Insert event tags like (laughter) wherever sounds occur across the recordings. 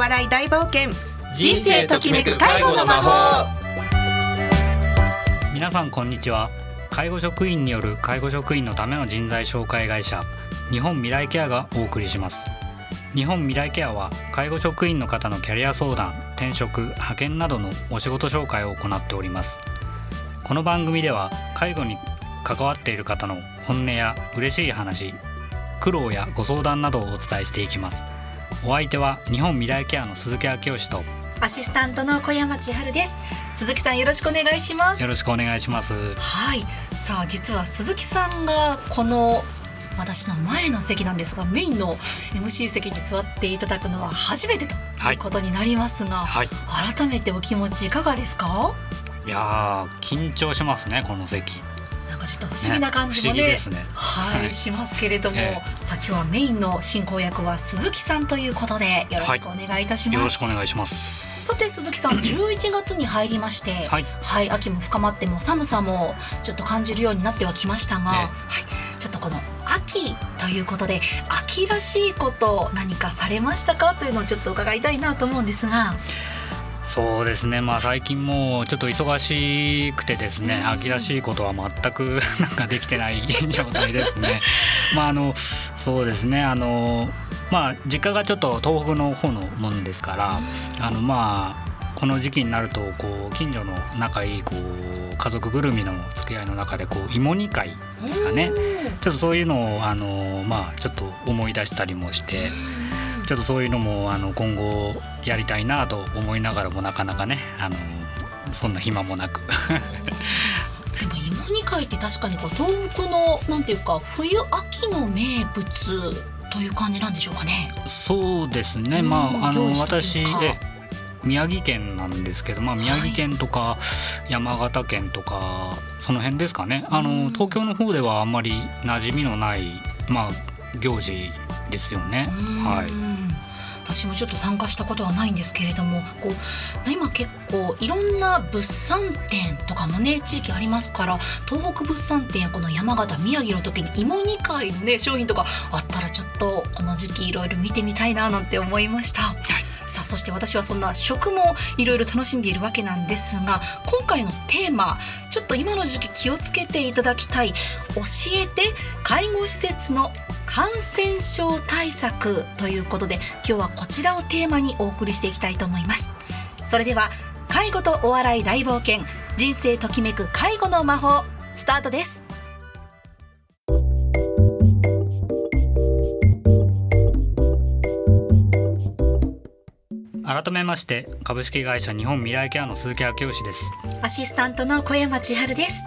笑い大冒険。人生ときめく介護の魔法。皆さんこんにちは。介護職員による介護職員のための人材紹介会社日本未来ケアがお送りします。日本未来ケアは介護職員の方のキャリア相談転職派遣などのお仕事紹介を行っております。この番組では介護に関わっている方の本音や嬉しい話苦労やご相談などをお伝えしていきます。お相手は日本未来ケアの鈴木明義とアシスタントの小山千春です。鈴木さんよろしくお願いします。よろしくお願いします。はい。さあ実は鈴木さんがこの私の前の席なんですがメインの MC 席に座っていただくのは初めてということになりますが、はい、改めてお気持ちいかがですか？いや緊張しますねこの席かちょっと不思議な感じもね、ねね、はい、はい、しますけれども、えー、さあ今日はメインの進行役は鈴木さんということでよろしくお願いいたします、はい、よろしくお願いします。さて鈴木さん (clears throat) 11月に入りましてはい、はい、秋も深まっても寒さもちょっと感じるようになってはきましたが、はい。ちょっとこの秋ということで秋らしいこと何かされましたか？というのをちょっと伺いたいなと思うんですがそうですね。まあ最近もちょっと忙しくてですね秋らしいことは全く (laughs) なんかできてない状態ですね。(laughs) まああのそうですね。あのまあ実家がちょっと東北の方のもんですからあのまあこの時期になるとこう近所の仲いいこう家族ぐるみの付き合いの中でこう芋煮会ですかね。ちょっとそういうのをあのまあちょっと思い出したりもして。ちょっとそういうのもあの今後やりたいなと思いながらもなかなかねあのそんな暇もなく (laughs) でも芋煮会って確かにこう東北のなんていうか冬秋の名物という感じなんでしょうかね。そうですね。まああの私え宮城県なんですけど、まあ宮城県とか山形県とかその辺ですかね。あの東京の方ではあんまり馴染みのないまあ行事ですよね。はい。私もちょっと参加したことはないんですけれどもこう今結構いろんな物産展とかもね地域ありますから東北物産展やこの山形宮城の時に芋煮会のね商品とかあったらちょっとこの時期いろいろ見てみたいななんて思いました。はいさあそして私はそんな食もいろいろ楽しんでいるわけなんですが今回のテーマちょっと今の時期気をつけていただきたい教えて介護施設の感染症対策ということで今日はこちらをテーマにお送りしていきたいと思います。それでは介護とお笑い大冒険人生ときめく介護の魔法スタートです。改めまして株式会社日本未来ケアの鈴木明義です。アシスタントの小山千春です。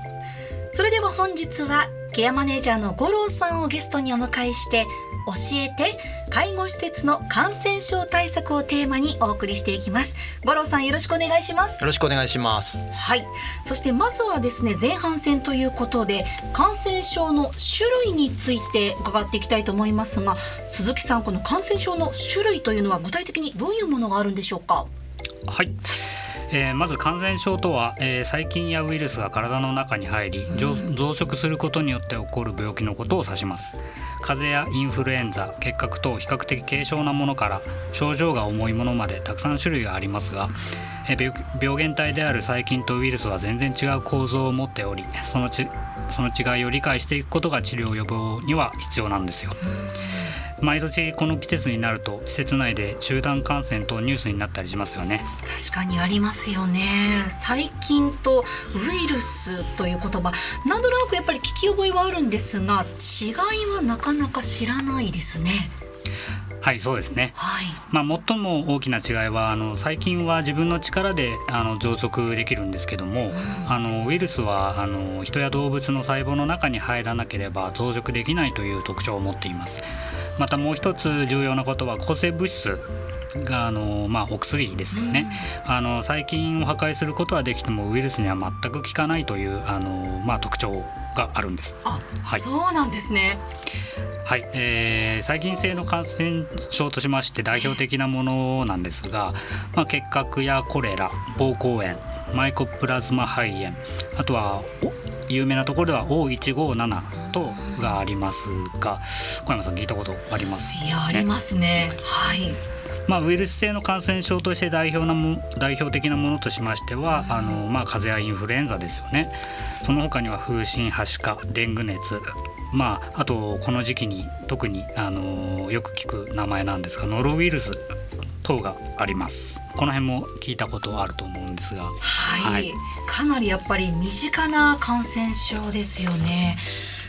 それでは本日はケアマネージャーの五郎さんをゲストにお迎えして教えて介護施設の感染症対策をテーマにお送りしていきます。五郎さんよろしくお願いします。よろしくお願いします。はい。そしてまずはですね前半戦ということで感染症の種類について伺っていきたいと思いますが鈴木さんこの感染症の種類というのは具体的にどういうものがあるんでしょうか？はいえー、まず感染症とは、えー、細菌やウイルスが体の中に入り増殖することによって起こる病気のことを指します。風邪やインフルエンザ結核等比較的軽症なものから症状が重いものまでたくさん種類がありますが、えー、病原体である細菌とウイルスは全然違う構造を持っておりそのちその違いを理解していくことが治療予防には必要なんですよ。毎年この季節になると施設内で集団感染とニュースになったりしますよね。確かにありますよね。細菌とウイルスという言葉なんとなくやっぱり聞き覚えはあるんですが違いはなかなか知らないですね。はいそうですね、はい、まあ、最も大きな違いはあの細菌は自分の力であの増殖できるんですけども、うん、あのウイルスはあの人や動物の細胞の中に入らなければ増殖できないという特徴を持っています。またもう一つ重要なことは抗生物質があの、まあ、お薬ですよね、うん、あの細菌を破壊することはできてもウイルスには全く効かないというあの、まあ、特徴があるんです。あ、はい、そうなんですね。はい、えー、細菌性の感染症としまして代表的なものなんですが、まあ、結核やコレラ膀胱炎マイコプラズマ肺炎あとは有名なところでは O157 とがありますが小山さん聞いたことあります、ね、いやありますね。はいまあ、ウイルス性の感染症として代表なも代表的なものとしましては、あのまあ、風邪やインフルエンザですよね。その他には風疹はしかデング熱まあ、あとこの時期に特に、あのよく聞く名前なんですがノロウイルス等があります。この辺も聞いたことあると思うんですが、はい、はい。かなりやっぱり身近な感染症ですよね。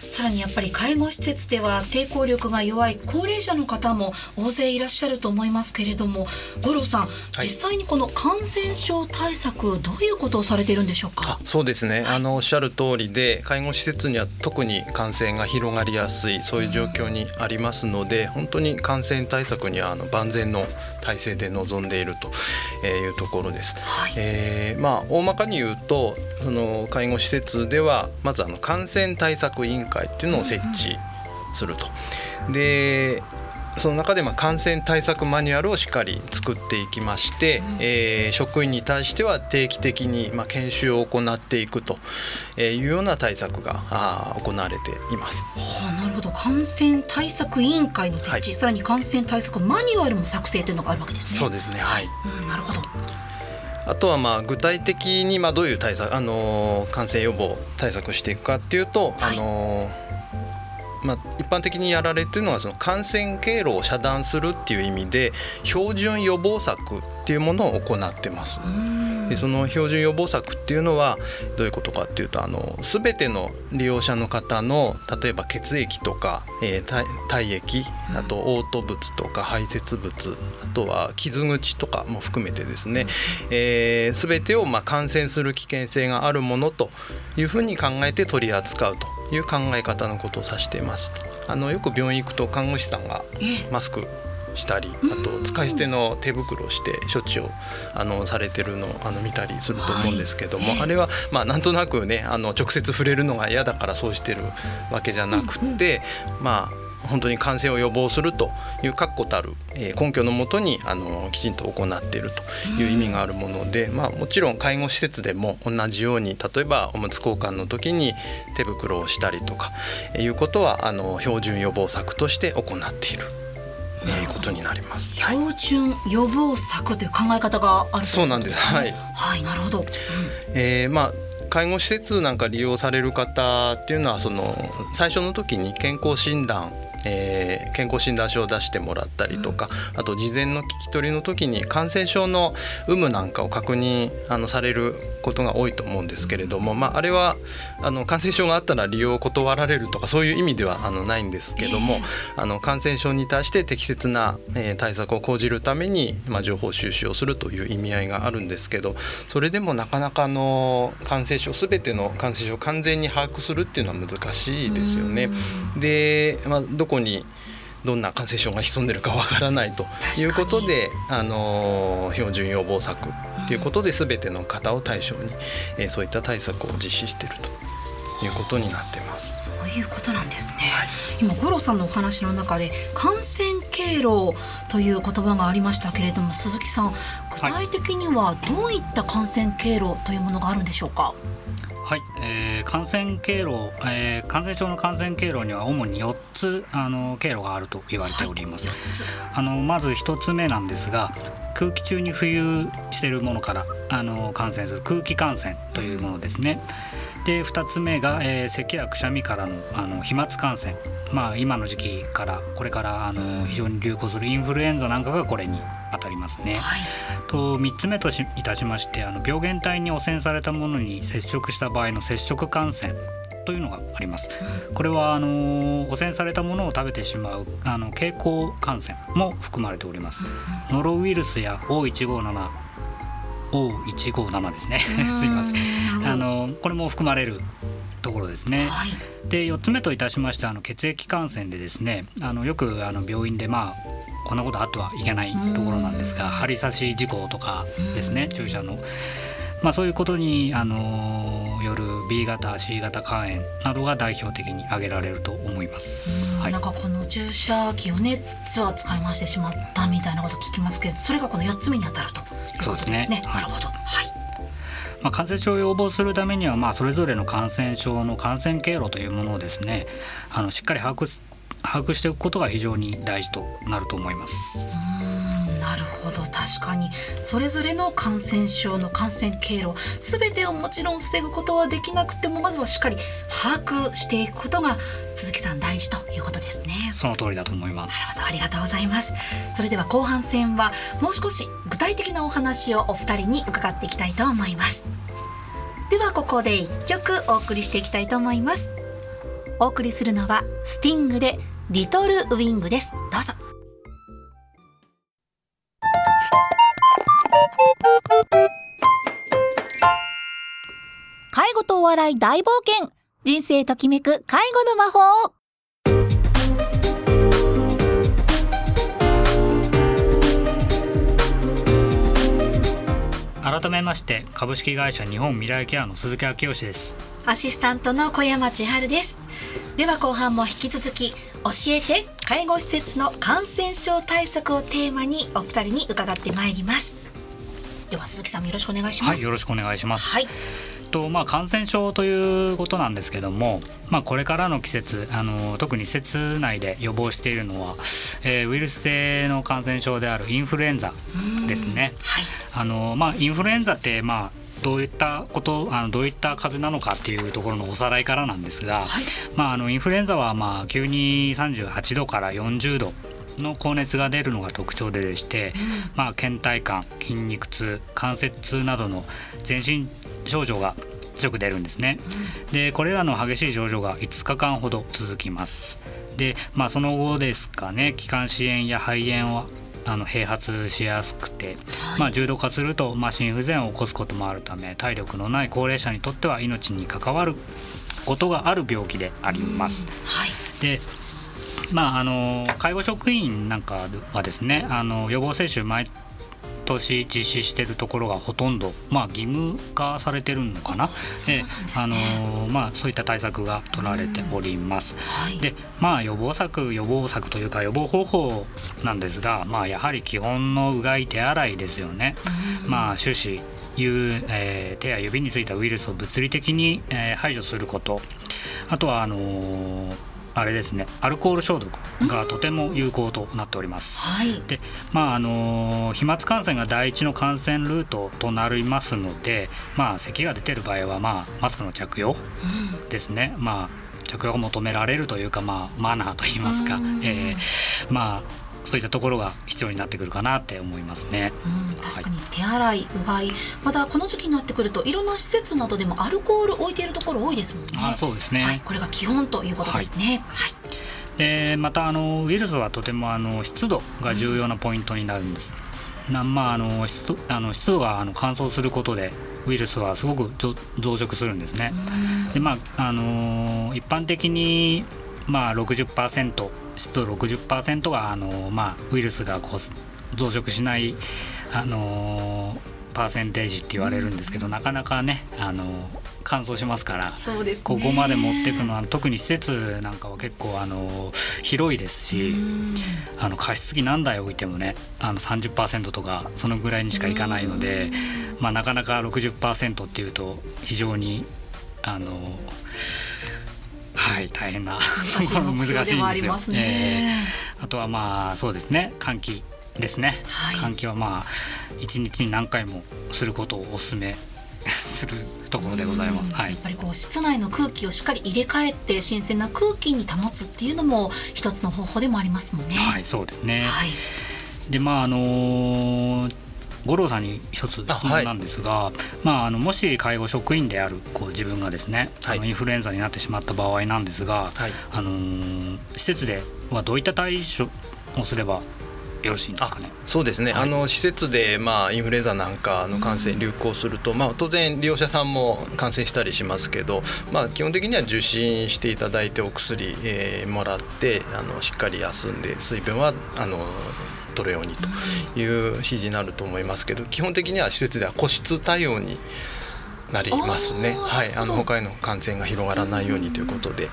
さらにやっぱり介護施設では抵抗力が弱い高齢者の方も大勢いらっしゃると思いますけれども五郎さん、実際にこの感染症対策どういうことをされているんでしょうか？そうですね、あのおっしゃる通りで介護施設には特に感染が広がりやすいそういう状況にありますので本当に感染対策にはあの万全の体制で臨んでいるというところです。はい。えーまあ大まかに言うとその介護施設ではまずあの感染対策委員会っていうのを設置すると。でその中でまあ感染対策マニュアルをしっかり作っていきまして、えー職員に対しては定期的にまあ研修を行っていくというような対策があー行われています。はあ、なるほど感染対策委員会の設置、はいさらに感染対策マニュアルも作成というのがあるわけですね。そうですね、はいうん、なるほど。あとはまあ具体的にまあどういう対策、あのー感染予防対策をしていくかっていうと、はい。あのーまあ、一般的にやられてるのはその感染経路を遮断するっていう意味で標準予防策っていうものを行ってます。でその標準予防策っていうのはどういうことかっていうとあの全ての利用者の方の例えば血液とか、えー体体液あと嘔吐物とか排泄物あとは傷口とかも含めてですね、えー全てをまあ感染する危険性があるものというふうに考えて取り扱うという考え方のことを指しています。あのよく病院行くと看護師さんがええ。マスクしたりあと使い捨ての手袋をして処置をあのされてるのをあの見たりすると思うんですけども、はい。あれはまあなんとなくねあの直接触れるのが嫌だからそうしてるわけじゃなくって、まあ本当に感染を予防するという確固たる、えー根拠のもとにあのきちんと行っているという意味があるもので、まあ、もちろん介護施設でも同じように例えばおむつ交換の時に手袋をしたりとかえーいうことはあの標準予防策として行っている。えーことになります。はい標準予防策という考え方があるそうなんです。はい。はい、なるほど。うんえーまあ介護施設なんか利用される方っていうのはその最初の時に健康診断、えー健康診断書を出してもらったりとか、あと事前の聞き取りの時に感染症の有無なんかを確認あのされることが多いと思うんですけれども、まあ、あれはあの感染症があったら利用を断られるとかそういう意味ではあのないんですけども、あの感染症に対して適切な、えー対策を講じるために、まあ、情報収集をするという意味合いがあるんですけどそれでもなかなかあの感染症全ての感染症を完全に把握するっていうのは難しいですよね。で、まあ、どこにどんな感染症が潜んでるかわからないということで、あの標準予防策ということで全ての方を対象に、えーそういった対策を実施しているということになっています。そういうことなんですね。今五郎さんのお話の中で感染経路という言葉がありましたけれども、鈴木さん、具体的にはどういった感染経路というものがあるんでしょうか？はい、えー感染経路、えー感染症の感染経路には主に4つあの経路があると言われております。あのまず1つ目なんですが空気中に浮遊しているものからあの感染する空気感染というものですね。で2つ目が、えー咳やくしゃみからのあの飛沫感染、まあ、今の時期からこれからあの非常に流行するインフルエンザなんかがこれに当たりますね。はい。と3つ目としいたしましてあの病原体に汚染されたものに接触した場合の接触感染というのがあります。これはあの汚染されたものを食べてしまうあの経口感染も含まれております。ノロウイルスや O157 O157 ですね。(laughs) すみません。あのこれも含まれるところですね。はい。で4つ目といたしましてあの血液感染でですねあのよくあの病院でまあこんなことあってはいけないところなんですが針刺し事故とかですね注射の、まあ、そういうことにあのよる B 型 C 型肝炎などが代表的に挙げられると思います。はいなんかこの注射器をね実は使い回してしまったみたいなこと聞きますけどそれがこの4つ目に当たるということそうですね。はい。なるほど。はい。まあ、感染症を予防するためには、まあ、それぞれの感染症の感染経路というものをですねあのしっかり把握把握しておくことが非常に大事となると思います。なるほど確かに。それぞれの感染症の感染経路全てをもちろん防ぐことはできなくてもまずはしっかり把握していくことが鈴木さん大事ということですね。その通りだと思います。なるほどありがとうございます。それでは後半戦はもう少し具体的なお話をお二人に伺っていきたいと思います。ではここで一曲お送りしていきたいと思います。お送りするのはスティングでリトルウィングです。どうぞ介護とお笑い大冒険。人生ときめく介護の魔法。改めまして株式会社日本未来ケアの鈴木昭義です。アシスタントの小山千春です。では後半も引き続き教えて介護施設の感染症対策をテーマにお二人に伺ってまいりますでは鈴木さんよろしくお願いします。はいよろしくお願いします。はい。とまあ、感染症ということなんですけども、まあ、これからの季節あの特に施設内で予防しているのは、えー、ウイルス性の感染症であるインフルエンザですね。はい、あのまあ、インフルエンザって、まあどういったことあのどういった風邪なのかっていうところのおさらいからなんですが、はい、まあ、あのインフルエンザはまあ急に38度から40度の高熱が出るのが特徴ででして、うん、まあ、倦怠感筋肉痛関節痛などの全身症状が強く出るんですね。うん、でこれらの激しい症状が5日間ほど続きます。でまあその後ですかね気管支炎や肺炎をあの併発しやすくて、はい、まあ、重度化すると、まあ、心不全を起こすこともあるため体力のない高齢者にとっては命に関わることがある病気であります。はい、でまあ、あの介護職員なんかはですねあの予防接種毎年実施しているところがほとんど、まあ、義務化されてるのかな、えあのまあ、そういった対策が取られております。はい、でまあ予防策予防策というか予防方法なんですが、まあ、やはり基本のうがい手洗いですよね。まあ、手指いうえー、手や指についたウイルスを物理的に、えー、排除すること。あとはあのーあれですねアルコール消毒がとても有効となっております。はい、でまああの飛沫感染が第一の感染ルートとなりますので、まあ咳が出てる場合はまあマスクの着用ですね。うん、まあ着用が求められるというかまあマナーといいますか、えー、まあそういったところが必要になってくるかなって思いますね。うん、確かに手洗い、はい、うがい、またこの時期になってくるといろんな施設などでもアルコール置いているところ多いですもんね。あ、そうですね、はい。これが基本ということですね。はい。はい、でまたあのウイルスはとてもあの湿度が重要なポイントになるんです。うん、なまああの湿度あの湿度があの乾燥することでウイルスはすごく増殖するんですね。でまああの一般的にまあ60%湿度60%があの、まあ、ウイルスがこう増殖しないあのパーセンテージって言われるんですけど、なかなかねあの乾燥しますから、ね、ここまで持っていくのは特に施設なんかは結構あの広いですしあの加湿器何台置いてもねあの30%とかそのぐらいにしかいかないので、まあ、なかなか60%っていうと非常にあのはい大変な (laughs) ところ難しいんですよ。すねえー、あとはまあそうですね換気ですね、はい、換気はまあ一日に何回もすることをお勧め (laughs) するところでございます。はい、やっぱりこう室内の空気をしっかり入れ替えて新鮮な空気に保つっていうのも一つの方法でもありますもんね。はい、そうですね。はい、でまああのー五郎さんに一つ質問なんですが、はい、まあ、あのもし介護職員であるこう自分がですね、はい、あのインフルエンザになってしまった場合なんですが、はい、あのー、施設ではどういった対処をすればよろしいんですかね？そうですね。はい、あの施設でまあインフルエンザなんかの感染流行すると、まあ当然利用者さんも感染したりしますけど、まあ基本的には受診していただいてお薬、えー、もらってあのしっかり休んで水分はあの取るようにという指示になると思いますけど基本的には施設では個室対応になりますね。はい、あの他への感染が広がらないようにということで、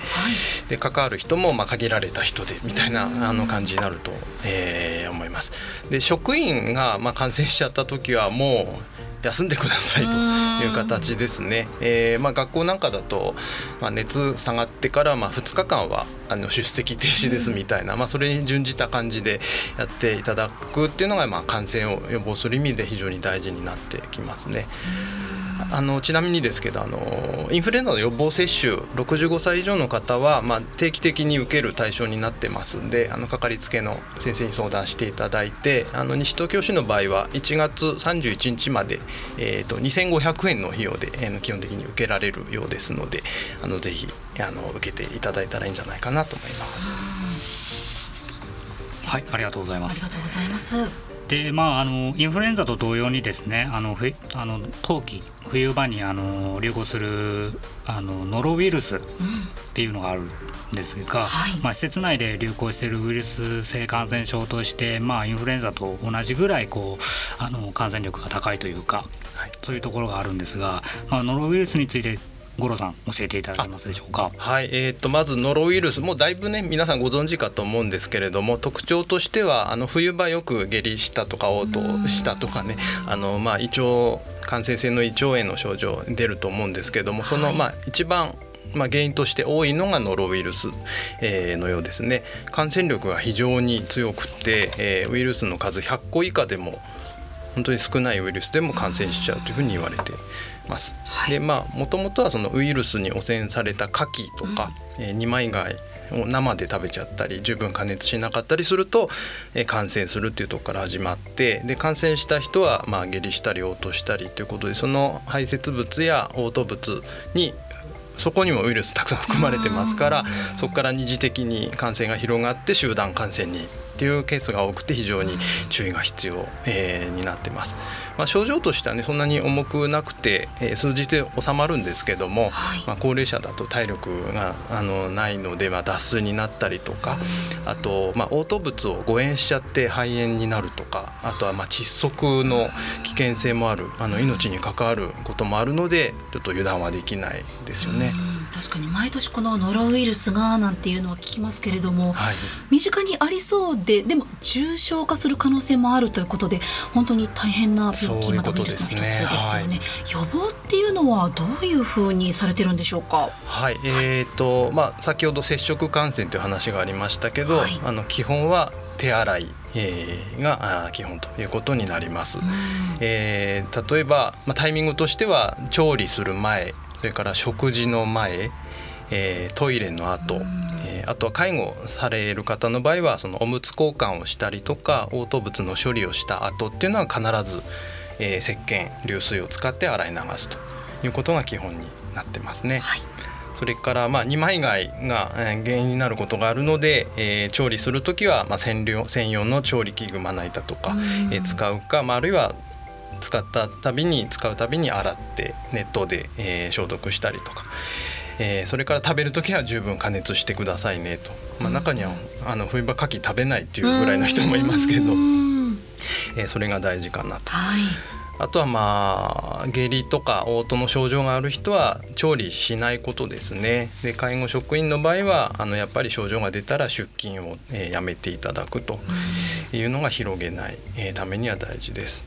で関わる人もまあ限られた人でみたいなあの感じになると、えー、思います。で職員がまあ感染しちゃった時はもう休んでくださいという形ですね。えー、まあ、学校なんかだと、まあ、熱下がってからまあ2日間はあの出席停止ですみたいな、まあ、それに準じた感じでやっていただくっていうのがまあ感染を予防する意味で非常に大事になってきますね。あのちなみにですけどあのインフルエンザの予防接種65歳以上の方は、まあ、定期的に受ける対象になってますんであのかかりつけの先生に相談していただいてあの西東京市の場合は1月31日まで、えーと、2500円の費用で、えー、基本的に受けられるようですのであのぜひあの受けていただいたらいいんじゃないかなと思います。はい、ありがとうございます。ありがとうございます。でまああのインフルエンザと同様にですねあのあの冬季冬場にあの流行するあのノロウイルスっていうのがあるんですが、うん、まあ、施設内で流行しているウイルス性感染症として、まあ、インフルエンザと同じぐらいこうあの感染力が高いというか、はい、そういうところがあるんですが、まあ、ノロウイルスについて五郎さん教えていただけますでしょうか？はい、えー、とまずノロウイルスもうだいぶね皆さんご存知かと思うんですけれども特徴としてはあの冬場よく下痢したとか嘔吐したとかねあのまあ胃腸感染性の胃腸炎の症状出ると思うんですけれどもそのまあ一番まあ、原因として多いのがノロウイルス、えー、のようですね感染力が非常に強くて、えー、ウイルスの数100個以下でも本当に少ないウイルスでも感染しちゃうというふうに言われてます。はい、でまあもともとはそのウイルスに汚染された牡蠣とか、うん、えー、二枚貝を生で食べちゃったり十分加熱しなかったりすると、えー、感染するっていうとこから始まってで感染した人はまあ下痢したり嘔吐したりということでその排泄物や嘔吐物にそこにもウイルスたくさん含まれてますからそこから二次的に感染が広がって集団感染にっていうケースが多くて非常に注意が必要、えー、になってます。まあ、症状としてはねそんなに重くなくて、えー、数日で収まるんですけども、はい、まあ、高齢者だと体力があのないので、まあ、脱水になったりとかあと、まあ、嘔吐物を誤嚥しちゃって肺炎になるとかあとはまあ窒息の危険性もあるあの命に関わることもあるのでちょっと油断はできないですよね。確かに毎年このノロウイルスがなんていうのを聞きますけれども、はい、身近にありそうででも重症化する可能性もあるということで本当に大変な病気またウイルスの一つですよね、ね。はい、予防っていうのはどういうふうにされてるんでしょうか？はい。えーとまあ、先ほど接触感染という話がありましたけど、はい、あの基本は手洗いえー、が基本ということになります。えー、例えば、まあ、タイミングとしては調理する前それから食事の前、えー、トイレの後、えー、あとは介護される方の場合はそのおむつ交換をしたりとか嘔吐物の処理をした後っていうのは必ず、えー、石鹸流水を使って洗い流すということが基本になってますね。はい。それからまあ二枚貝が原因になることがあるので、えー、調理する時はまあ専用専用の調理器具まな板とか、えー、使うか、まあ、あるいは使ったたびに使うたびに洗って熱湯で、えー、消毒したりとか。えー、それから食べる時は十分加熱してくださいねと、まあ、中にはあの冬場牡蠣食べないっていうぐらいの人もいますけど、(laughs) えー、それが大事かなと。はいあとはまあ下痢とか嘔吐の症状がある人は調理しないことですねで介護職員の場合はあのやっぱり症状が出たら出勤を、えー、やめていただくというのが広げない、えー、ためには大事です。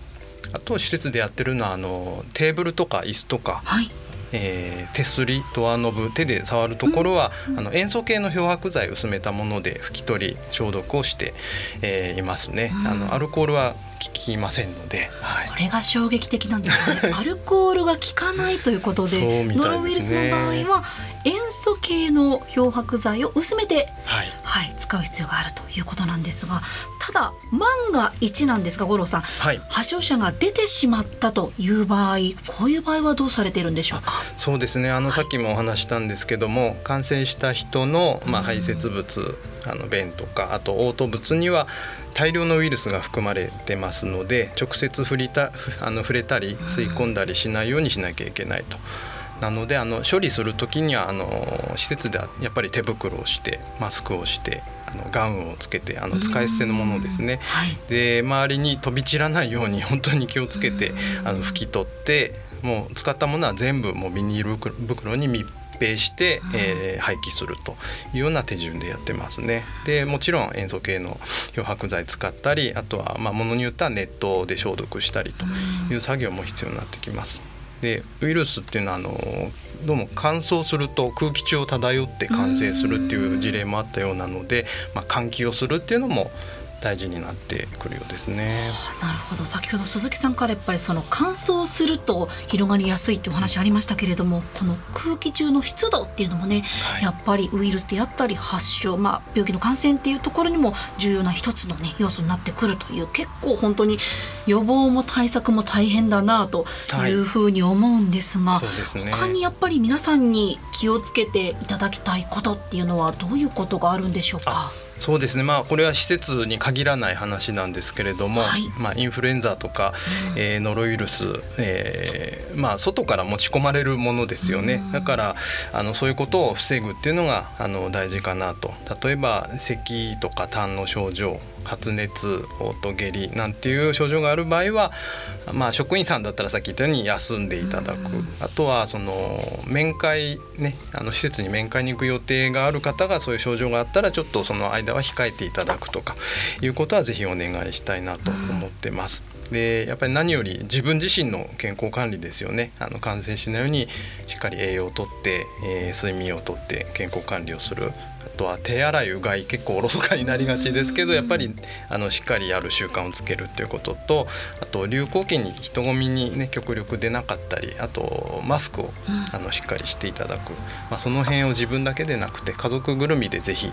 あと施設でやってるのはあのテーブルとか椅子とか、はい、えー、手すりドアノブ手で触るところは、うん、あの塩素系の漂白剤を薄めたもので拭き取り消毒をして、えー、いますね、うん、あのアルコールは効きませんので、はい、これが衝撃的なんですね。(laughs) アルコールが効かないということでで、ね、ノロウイルスの場合は塩素系の漂白剤を薄めて、はい、はい、使う必要があるということなんですがただ万が一なんですが五郎さん、はい、発症者が出てしまったという場合こういう場合はどうされているんでしょうか？そうですね。あの、さっきもお話したんですけども感染した人の、まあ、排泄物あの便とかあと嘔吐物には大量のウイルスが含まれてますので直接触りたあの触れたり吸い込んだりしないようにしなきゃいけないと。なのであの処理する時にはあの施設ではやっぱり手袋をしてマスクをしてあのガウンをつけてあの使い捨てのものですね、はい、で周りに飛び散らないように本当に気をつけてあの拭き取ってもう使ったものは全部もうビニール袋に密閉して、えー、廃棄するというような手順でやってますね。でもちろん塩素系の漂白剤使ったりあとはまあものによっては熱湯で消毒したりという作業も必要になってきます。でウイルスっていうのはあのどうも乾燥すると空気中を漂って感染するっていう事例もあったようなので、まあ、換気をするっていうのも大事になってくるようですね。なるほど先ほど鈴木さんからやっぱりその乾燥すると広がりやすいっていうお話ありましたけれどもこの空気中の湿度っていうのもね、はい、やっぱりウイルスであったり発症、まあ、病気の感染っていうところにも重要な一つの、ね、要素になってくるという結構本当に予防も対策も大変だなというふうに思うんですが、はいすね、他にやっぱり皆さんに気をつけていただきたいことっていうのはどういうことがあるんでしょうか？そうですね。まあこれは施設に限らない話なんですけれども、はい、まあ、インフルエンザとか、うん、えー、ノロウイルス、えー、まあ、外から持ち込まれるものですよね、うん、だからあのそういうことを防ぐっていうのがあの大事かなと。例えば咳とか痰の症状発熱嘔吐下痢なんていう症状がある場合は、まあ、職員さんだったらさっき言ったように休んでいただく、あとはその面会ねあの施設に面会に行く予定がある方がそういう症状があったらちょっとその間は控えていただくとかいうことはぜひお願いしたいなと思ってます。でやっぱり何より自分自身の健康管理ですよね。あの感染しないようにしっかり栄養をとって、えー、睡眠をとって健康管理をするとは手洗いうがい結構おろそかになりがちですけどやっぱりあのしっかりやる習慣をつけるっていうこととあと流行期に人混みにね極力出なかったりあとマスクをあのしっかりしていただく、まあ、その辺を自分だけでなくて家族ぐるみでぜひ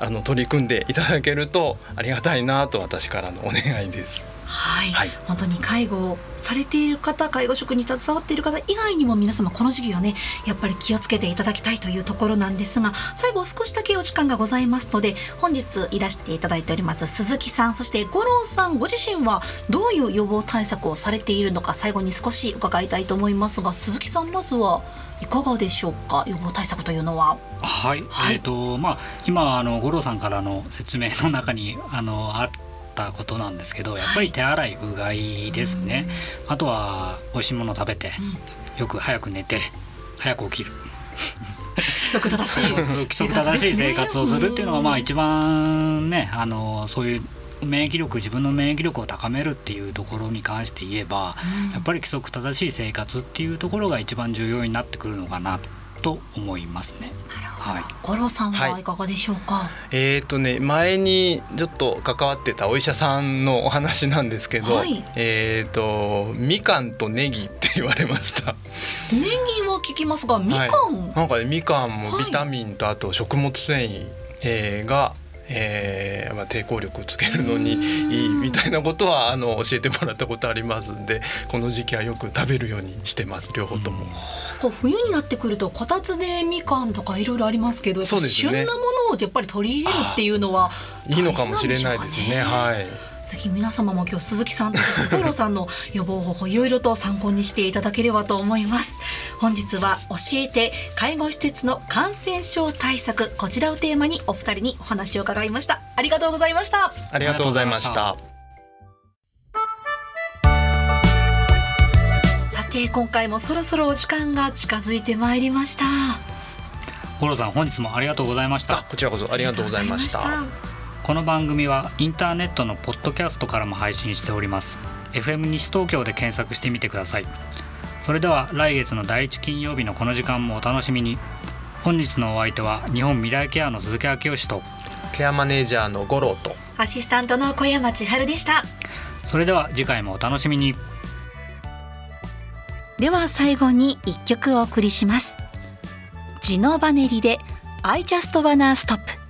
あの取り組んでいただけるとありがたいなと私からのお願いです。はい、はい、本当に介護をされている方介護職に携わっている方以外にも皆様この時期はねやっぱり気をつけていただきたいというところなんですが最後少しだけお時間がございますので本日いらしていただいております鈴木さんそして五郎さんご自身はどういう予防対策をされているのか最後に少し伺いたいと思いますが鈴木さんまずはいかがでしょうか予防対策というのは。はい、はい、えっ、ー、とまあ今あの五郎さんからの説明の中にあのあったことなんですけどやっぱり手洗いうがいですね、あとは美味しいもの食べて、よく早く寝て早く起きる。規則正しい。(laughs) 規則正しい生活をするっていうのがまあ一番ねあのそういう免疫力自分の免疫力を高めるっていうところに関して言えば、やっぱり規則正しい生活っていうところが一番重要になってくるのかなと思いますね。はい、五郎さんはいかがでしょうか、はい、えっ、ー、とね前にちょっと関わってたお医者さんのお話なんですけど、はい、えっ、ー、とみかんとネギって言われました。ネギは聞きますがみかん、はい、なんかねみかんもビタミンとあと食物繊維、えー、がえーまあ、抵抗力をつけるのにいいみたいなことはあの教えてもらったことありますんでこの時期はよく食べるようにしてます両方とも。こう冬になってくるとこたつでみかんとかいろいろありますけど、ね、旬なものをやっぱり取り入れるっていうのは、いいのかもしれないですね。はいぜひ皆様も今日鈴木さんとポーロさんの予防方法いろいろと参考にしていただければと思います。本日は教えて介護施設の感染症対策こちらをテーマにお二人にお話を伺いました。ありがとうございました。ありがとうございました。さて今回もそろそろお時間が近づいてまいりました。五郎さん本日もありがとうございました。こちらこそありがとうございましたこの番組はインターネットのポッドキャストからも配信しております。FM 西東京で検索してみてください。それでは来月の第1金曜日のこの時間もお楽しみに。本日のお相手は日本未来ケアの鈴木昭義とケアマネージャーの五郎とアシスタントの小山千春でした。それでは次回もお楽しみに。では最後に一曲お送りします。ジノバネリで I just wanna stop